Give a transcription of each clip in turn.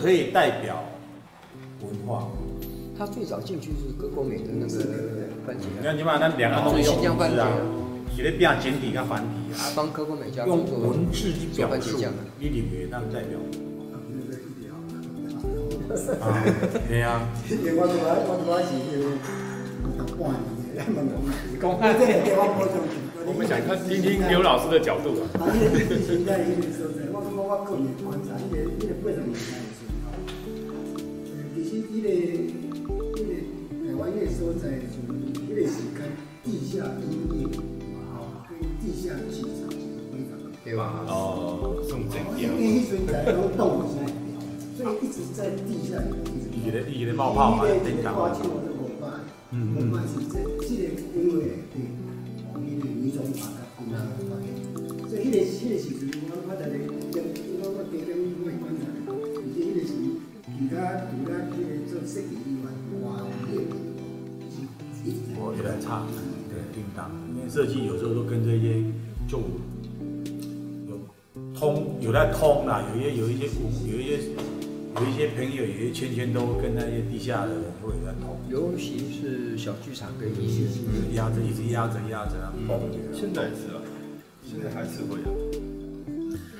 可以代表文化。他最早进去是各国美的那个番茄。你看，你把那两个东西用文字啊，写的变简体跟繁体啊，帮美家用文字去表述，你以为那代表。啊，对呀。我我是读半年，讲啊，这个地方我我们想看听听刘老师的角度啊。啊，你你现在已经说在，我我我个人观察，能讲。其实你个。那个所在是，迄个是跟地下音乐啊，跟地下剧场是非常的，对吧？哦，宋正义。因为那时候在都动起来，所以一直在地下一直。一直在一直在冒泡嘛，经常。嗯嗯。是这这个因为对，我们的民众把它供养出来，所以那个那个是属于我我在那我也来唱，对，叮当，因为设计有时候都跟这些就有通，有在通啦，有一些有一些有一些有一些朋友，有一些圈圈都跟那些地下的人会有在通。尤其是小剧场跟一些压着一直压着压着啊，嗯，现在也是啊，现在还是会有。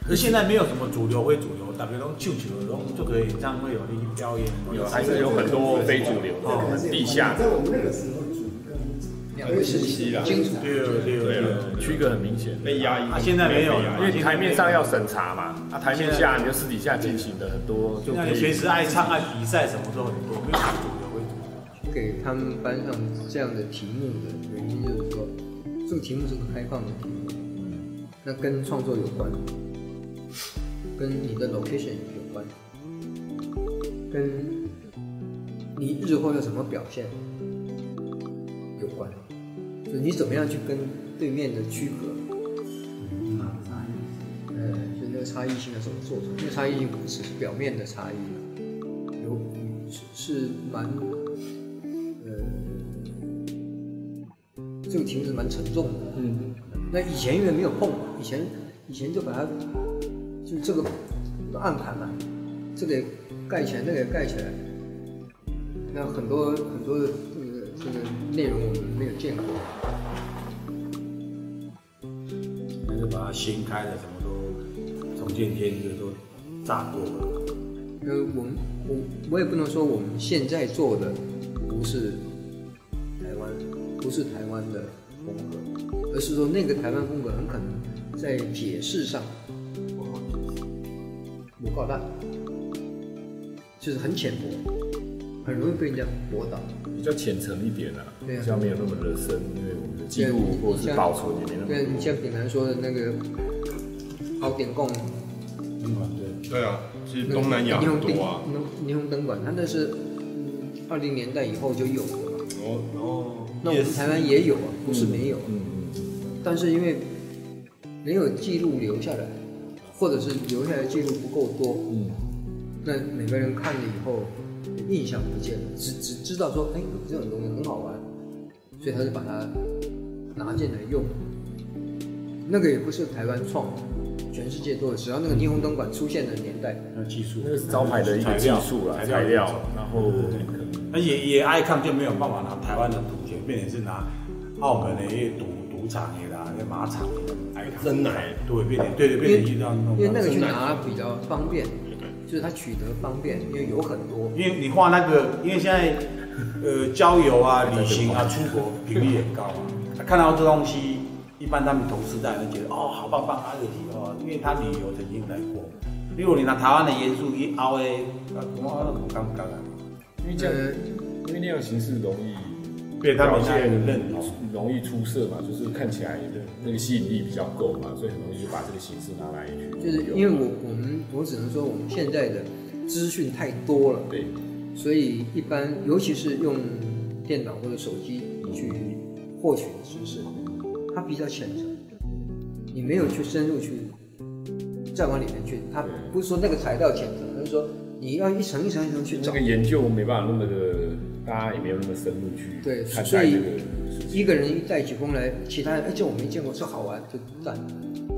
可是现在没有什么主流非主流，特别讲旧球的，然后就可以这样会有那些表演，有还是有很多非主流的，地下的。在我们那个时候。很清晰啦，清楚，对对对，区隔很明显，被压抑。他现在没有，因为台面上要审查嘛，啊，台面下你就私底下进行的很多，就随时爱唱爱比赛什么都很多，没有主流为主。给他们班上这样的题目的原因就是说，这个题目是个开放的题目，那跟创作有关，跟你的 location 有关，跟你日后要怎么表现有关。就你怎么样去跟对面的区隔？嗯，差异，呃，就那个差异性要怎么做出来？那个差异性不只是表面的差异，有是是蛮，呃，这个题目是蛮沉重的。嗯，那以前因为没有碰，以前以前就把它就这个都暗盘嘛，这个盖起来，那个也盖起来，那很多很多的这个内容我们没有见过。新开的什么都重见天日都炸过了。呃，我们我我也不能说我们现在做的不是台湾，不是台湾的风格，而是说那个台湾风格很可能在解释上不够大，就是很浅薄，很容易被人家驳倒，比较浅层一点啊，对啊，比较没有那么热身，因为我们的记录或者是保存也没那么多。对，你像炳南说的那个好点供灯管，对对啊，是东南亚很多啊，霓虹灯管，它那是二零年代以后就有的嘛。哦哦，那我们台湾也有啊，不是没有，嗯嗯，但是因为没有记录留下来，或者是留下来记录不够多，嗯，那每个人看了以后。印象不见了，只只知道说，哎，有这种东西很好玩，所以他就把它拿进来用。那个也不是台湾创，全世界都有，只要那个霓虹灯管出现的年代，那技术，那个是招牌的一个技术了，材料，然后，那也也爱看就没有办法拿台湾的赌钱，变成是拿澳门的一些赌赌场的啦，那马场的真奶，对，变成对对变成一张，因为那个去拿比较方便。就是它取得方便，因为有很多。因为你画那个，因为现在，呃，郊游啊、旅行啊、出国频率很高啊。他看到这东西，一般他们同事在都觉得哦，好棒棒啊，这题哦，因为他旅游曾经来过。例如果你拿台湾的元素一凹诶，那恐怕都不敢不敢了。因为这样，因为那样形式容易。对，他们现在认容易出色嘛，就是看起来的那个吸引力比较够嘛，所以很容易就把这个形式拿来去。就是因为我我们我只能说我们现在的资讯太多了，对，所以一般尤其是用电脑或者手机去获取的知识，它比较浅层，你没有去深入去再往里面去，它不是说那个材料浅层，而是说你要一层一层一层去找。这个研究没办法那么的。大家也没有那么深入去对，所以一个人一带起风来，其他人哎，这我没见过，这好玩就赞。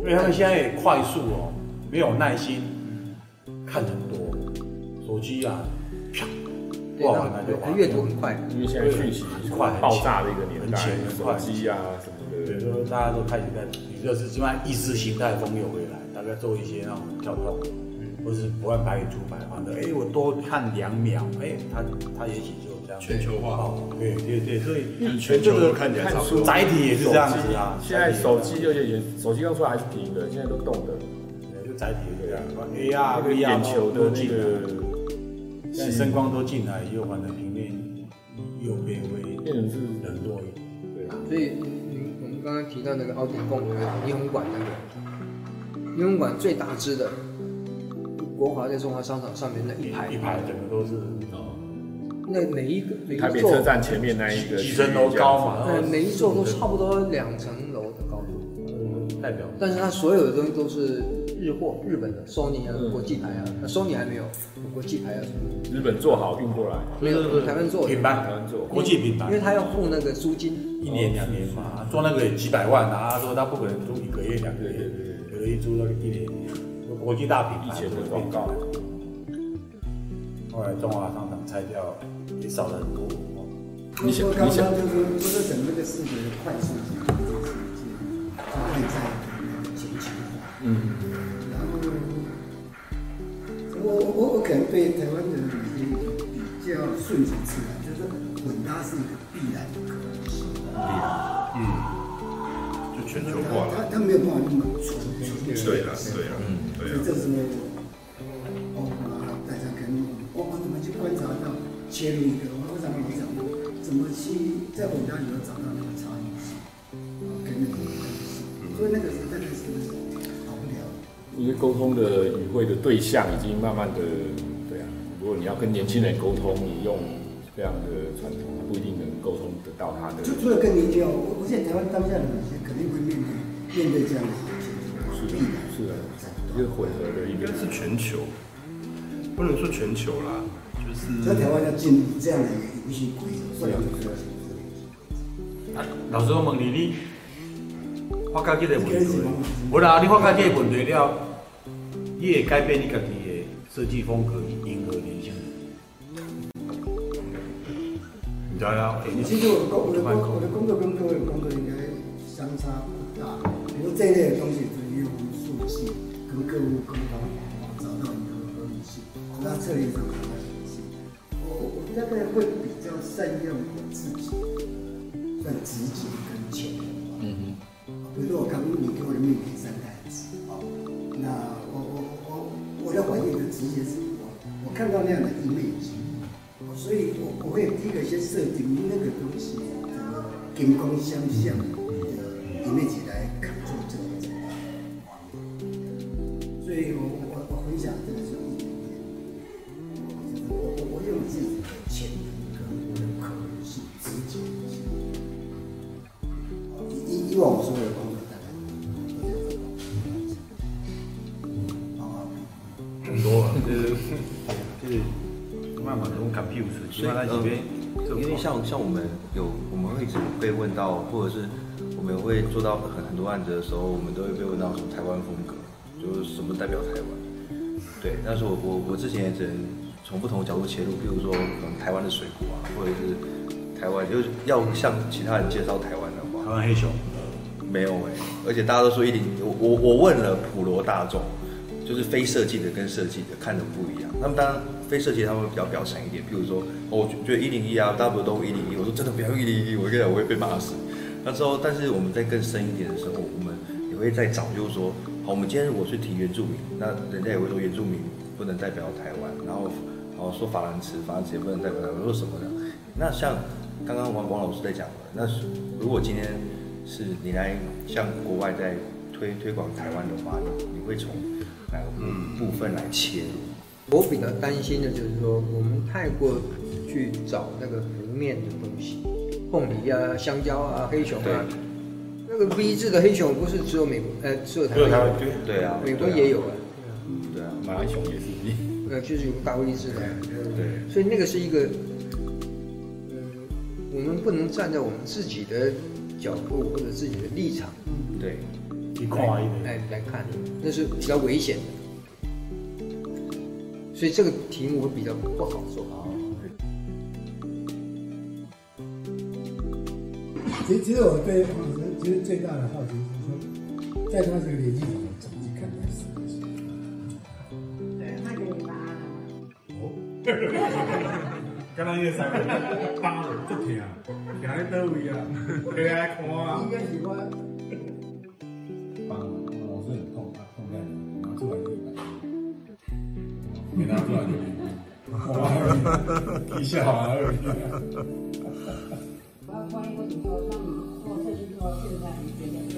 因为他们现在也快速哦，没有耐心看很多，手机啊，啪，挂完了就它阅读很快，因为现在讯息快爆炸的一个年代，手机啊什么的，对，说大家都开始在，也就是基本上意识形态风又回来，大概做一些那种跳动，嗯，或是不按牌理出牌，反正哎，我多看两秒，哎，他他也许就全球化，对对对，所以全球都看起来差不多，载体也是这样子啊。现在手机就也手机刚出来还是平的，现在都动的，就载体这样。哎呀，眼球的那个。现在声光都进来，又反正平面又变为，变成是很多。对啊，所以您我们刚刚提到那个奥点峰霓虹馆那个霓虹馆最大只的，国华在中华商场上面那一排一排，整个都是哦。那每一个每一座台北车站前面那一个几层楼高嘛？对，每一座都差不多两层楼的高度。嗯，代表。但是它所有的东西都是日货，日本的 Sony 啊，国际牌啊，Sony 还没有国际牌啊什么。日本做好运过来，没有台湾做品牌，台湾做国际品牌，因为他要付那个租金，一年两年嘛，做那个也几百万啊。他说他不可能租一个月两个月，有的一租那个一年，国际大品牌，以前的广告。后来中华商场拆掉，也少了很多。你想，你想，就是不是整个的视觉的快速性，可以在前期，嗯。我我我可能对台湾的旅游比较顺其自然，就是混搭是一个必然的可能性。必然，嗯，就全球化了。他他没有办法那么纯纯粹。对了，对了，嗯，对啊。所以这时切入一个，我想我想怎么去在我们家里头找到那个差异性，跟那个关系。所以那个时候真的是。因为沟通的与会的对象已经慢慢的，对啊，如果你要跟年轻人沟通，你用这样的传统，不一定能沟通得到他的。就除了跟年轻人，我我现在台湾当下的某些肯定会面对面对这样的是的，是的，一个混合的，应该是全球，不能说全球啦，就是在台湾要进入这样的一个游戏规则，这样子的。啊，老师，我问你，你。发觉这个问题，无啦，你发觉这个问题了，你会改变你家己的设计风格，迎合年轻人。你知道其实我工我的工我的工作跟各位的工作应该相差不大。比如这一类的东西，就是用数据跟客户沟通，找到一个合理性，那策略上找到合理性。大概会比较善用我自己的直觉跟潜能。嗯哼。比如说我刚你给我的命题三个字，好，那我我我我的还原的直接是我我看到那样的 image，所以我我会第一个先设定那个东西，跟光相像的 image 来看所以呃，因为像像我们有我们会一直被问到，或者是我们会做到很很多案子的时候，我们都会被问到什么台湾风格，就是什么代表台湾？对，但是我我我之前也只能从不同的角度切入，比如说嗯台湾的水果啊，或者是台湾就是要向其他人介绍台湾的话，台湾黑熊，没有哎、欸，而且大家都说一定我我我问了普罗大众，就是非设计的跟设计的看的不一样，那么当然。非设计他们会比较表层一点，譬如说，哦，我觉得一零一啊，大部分都一零一，我说真的不要一零一，我跟你讲我会被骂死。那之后，但是我们在更深一点的时候，我们也会再找，就是说，好，我们今天如果去提原住民，那人家也会说原住民不能代表台湾，然后，哦，说法兰兹，法兰兹也不能代表台湾，说什么的。那像刚刚王王老师在讲的，那如果今天是你来向国外在推推广台湾的话，你会从哪个部分来切入？我比较担心的就是说，我们太过去找那个平面的东西，凤梨啊、香蕉啊、黑熊啊，那个 V 字的黑熊不是只有美国，呃，只有台湾有，对对啊，美国也有啊，对啊，马来熊也是。V，呃，就是有个大 V 字的，对，所以那个是一个，嗯，我们不能站在我们自己的角度或者自己的立场，对，一块一点，来来看，那是比较危险的。所以这个题目我比较不好做啊。其实，其实我对黄老师其实最大的好奇是说，在他这个年纪怎么怎么去看待事情？对，那给你答案哦。刚刚那个三个八了，足疼，疼在倒位啊？回来看啊。应该喜欢。没拿出来就一百。哈哈哈！一下好了。我要穿一个你说，让你做设计说现在你觉得对？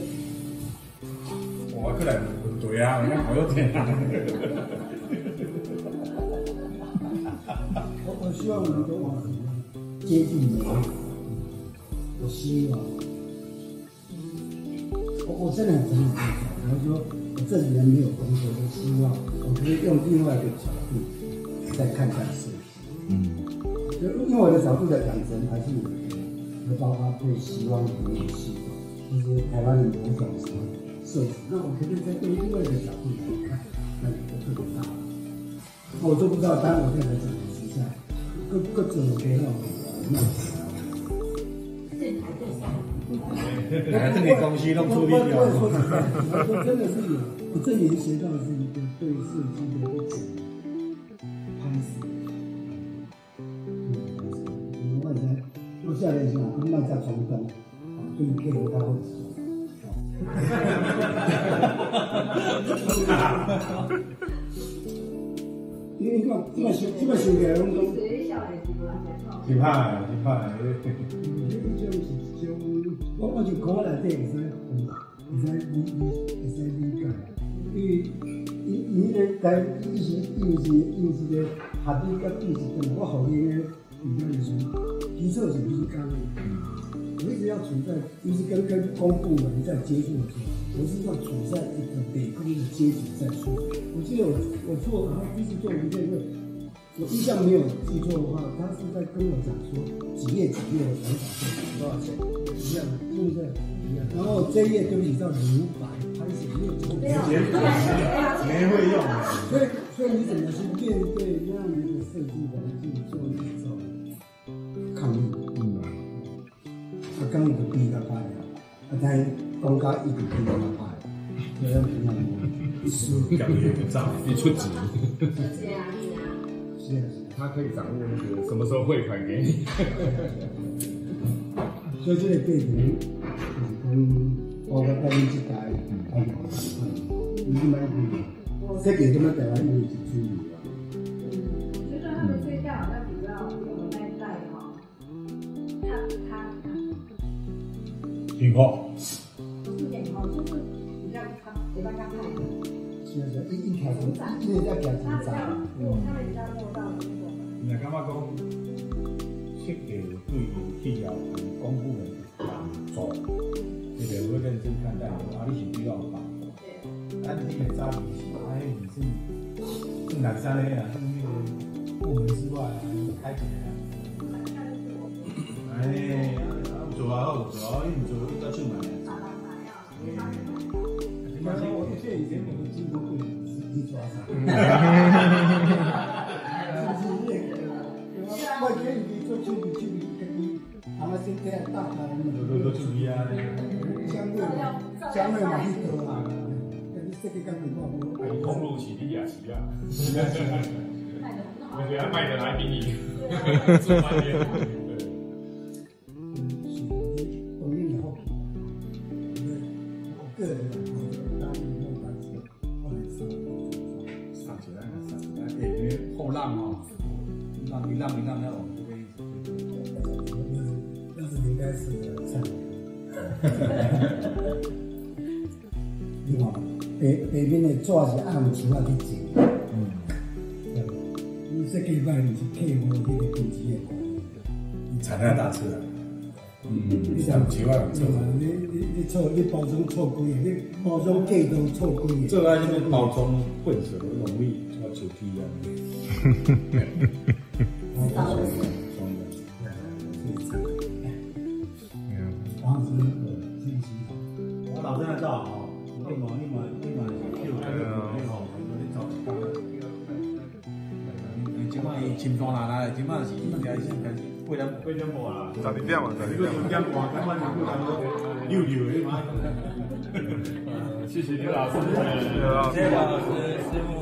我过来不对啊，我好有钱啊。我希望能够往接近你。我希望，我我真的很诚恳，然后说这几年没有工作，我希望我可以用另外一个角度再看看设计。嗯，就因为我的角度的养成还是和包括对希望的那种希望，就是台湾的某种什么设计，那我可以再用另外一个角度来看，那你就特别大了。我都不知道，当我在来讲。各各种给那种，还是你东西弄出力了。我说真的是有，我这里学到的是一个对设计的一种方式。嗯，我刚才我下来想，跟卖家传单，对客人他会说。因为这么这么修这么修改，我们。是怕，是怕。我就考来这会使分，会使理理会使理解。因为伊伊咧在伊是伊是伊是个学历甲知识点，我后面咧比较是基础是理工的。我一直要处在，就是跟跟公部门在接触的时候，我是要处在一个北工的阶级在处。我记得我我做，然后一次做文件会。我印象没有记错的话，他是在跟我讲说几页几页的想法是多少钱，一样的，是不是？一样。然后这一页对不起叫留白，还是没有错？直接没会用。所以，所以你怎么去面对这样一个设计环境做一种抗议？嗯。啊，刚一个比较快了，啊，在公家一个比较快，这样平常我一输感觉不涨，一出纸。他可以掌握那个什么时候汇款给你，所以这个对比，嗯，包括百分之百，嗯，你买的，这个什么台湾人是注意的。我觉得他们睡觉好像比较有在在哈，他他挺好。不是挺好，就是比较他给大家看的。是啊，一一条龙，一人家啊，你个差别是，哎，你是是哪三类啊？是那个部门之外啊，开起来啊？哎，做啊好做，你唔做，你到处买。你发现我以前以前我们进过会，你抓啥？我建议你做处理处理，跟你他们现在大牌的，都都都注意啊！相对嘛，相对嘛，你多啊，跟你这个刚才话不？哎，通路起的呀，起啊！我觉得卖的还比你，嗯，是，我给你好我个人我当然没有关系，后来上上起来了，上起来，哎，因为后浪哦。让你让你让那种这个意思，但是应该是菜你看，北北边的纸是按树啊去剪，嗯，你这个礼拜你是配合那个品质的，你产量大车啊，嗯，你想几万？你你你错，你包装错规，你包装计都错规，这个就是包装混合容易要求低啊。青山啦啦，今嘛是应该是开始八点八点半啦，十二点嘛，十二点半，今晚全部差不多六六的嘛。谢谢刘老师，谢谢刘老师，师傅。